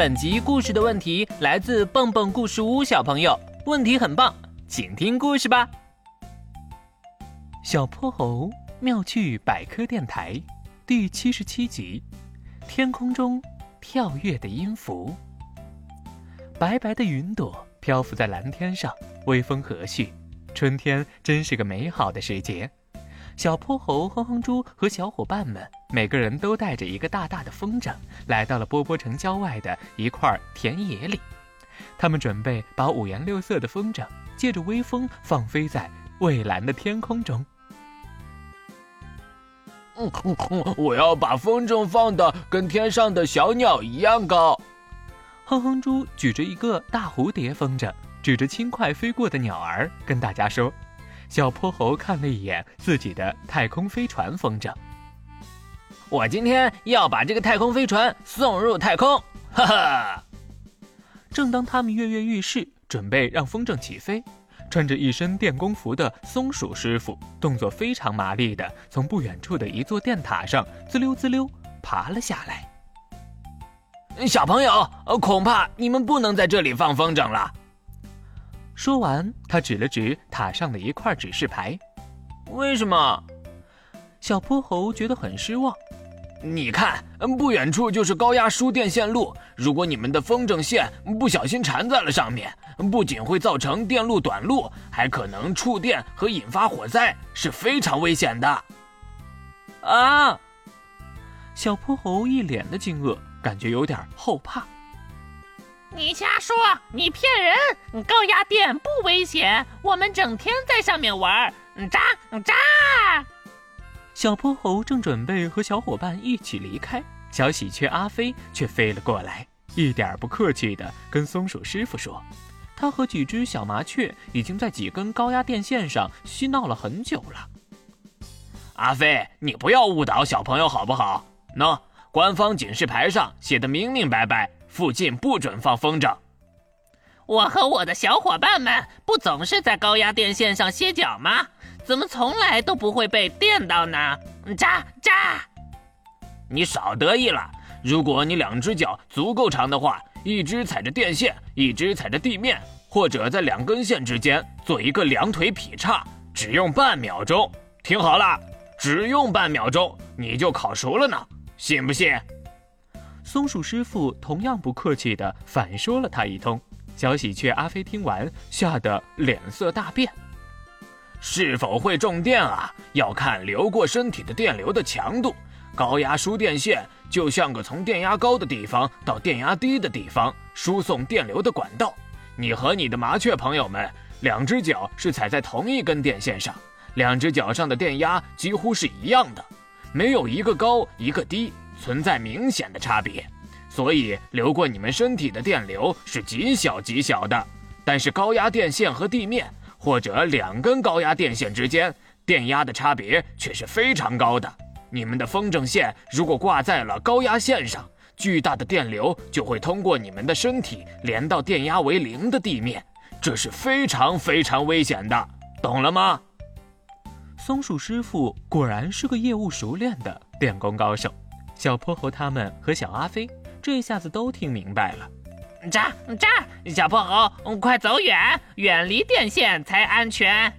本集故事的问题来自蹦蹦故事屋小朋友，问题很棒，请听故事吧。小泼猴妙趣百科电台第七十七集：天空中跳跃的音符。白白的云朵漂浮在蓝天上，微风和煦，春天真是个美好的时节。小泼猴、哼哼猪和小伙伴们，每个人都带着一个大大的风筝，来到了波波城郊外的一块田野里。他们准备把五颜六色的风筝借着微风放飞在蔚蓝的天空中。嗯，我要把风筝放的跟天上的小鸟一样高。哼哼猪举着一个大蝴蝶风筝，指着轻快飞过的鸟儿，跟大家说。小泼猴看了一眼自己的太空飞船风筝，我今天要把这个太空飞船送入太空，哈哈！正当他们跃跃欲试，准备让风筝起飞，穿着一身电工服的松鼠师傅动作非常麻利的从不远处的一座电塔上滋溜滋溜爬了下来。小朋友，呃恐怕你们不能在这里放风筝了。说完，他指了指塔上的一块指示牌。为什么？小泼猴觉得很失望。你看，不远处就是高压输电线路。如果你们的风筝线不小心缠在了上面，不仅会造成电路短路，还可能触电和引发火灾，是非常危险的。啊！小泼猴一脸的惊愕，感觉有点后怕。你瞎说！你骗人！高压电不危险，我们整天在上面玩。扎扎！小泼猴正准备和小伙伴一起离开，小喜鹊阿飞却飞了过来，一点不客气地跟松鼠师傅说：“他和几只小麻雀已经在几根高压电线上嬉闹了很久了。”阿飞，你不要误导小朋友好不好？喏，官方警示牌上写的明明白白。附近不准放风筝。我和我的小伙伴们不总是在高压电线上歇脚吗？怎么从来都不会被电到呢？扎扎！你少得意了。如果你两只脚足够长的话，一只踩着电线，一只踩着地面，或者在两根线之间做一个两腿劈叉，只用半秒钟。听好了，只用半秒钟，你就烤熟了呢。信不信？松鼠师傅同样不客气地反说了他一通，小喜鹊阿飞听完，吓得脸色大变。是否会中电啊？要看流过身体的电流的强度。高压输电线就像个从电压高的地方到电压低的地方输送电流的管道。你和你的麻雀朋友们，两只脚是踩在同一根电线上，两只脚上的电压几乎是一样的，没有一个高一个低。存在明显的差别，所以流过你们身体的电流是极小极小的。但是高压电线和地面或者两根高压电线之间电压的差别却是非常高的。你们的风筝线如果挂在了高压线上，巨大的电流就会通过你们的身体连到电压为零的地面，这是非常非常危险的，懂了吗？松鼠师傅果然是个业务熟练的电工高手。小泼猴他们和小阿飞这下子都听明白了。扎扎，小泼猴，快走远，远离电线才安全。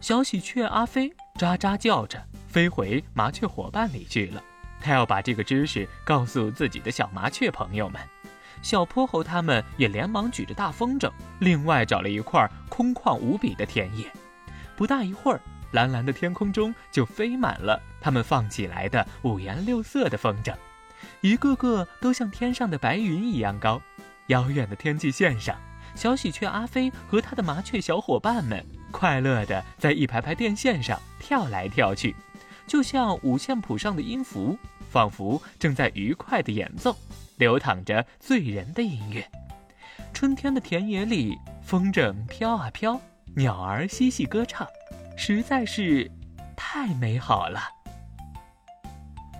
小喜鹊阿飞喳喳叫着飞回麻雀伙伴里去了。他要把这个知识告诉自己的小麻雀朋友们。小泼猴他们也连忙举着大风筝，另外找了一块空旷无比的田野。不大一会儿。蓝蓝的天空中就飞满了他们放起来的五颜六色的风筝，一个个都像天上的白云一样高。遥远的天际线上，小喜鹊阿飞和他的麻雀小伙伴们快乐地在一排排电线上跳来跳去，就像五线谱上的音符，仿佛正在愉快地演奏，流淌着醉人的音乐。春天的田野里，风筝飘啊飘，鸟儿嬉戏歌唱。实在是太美好了。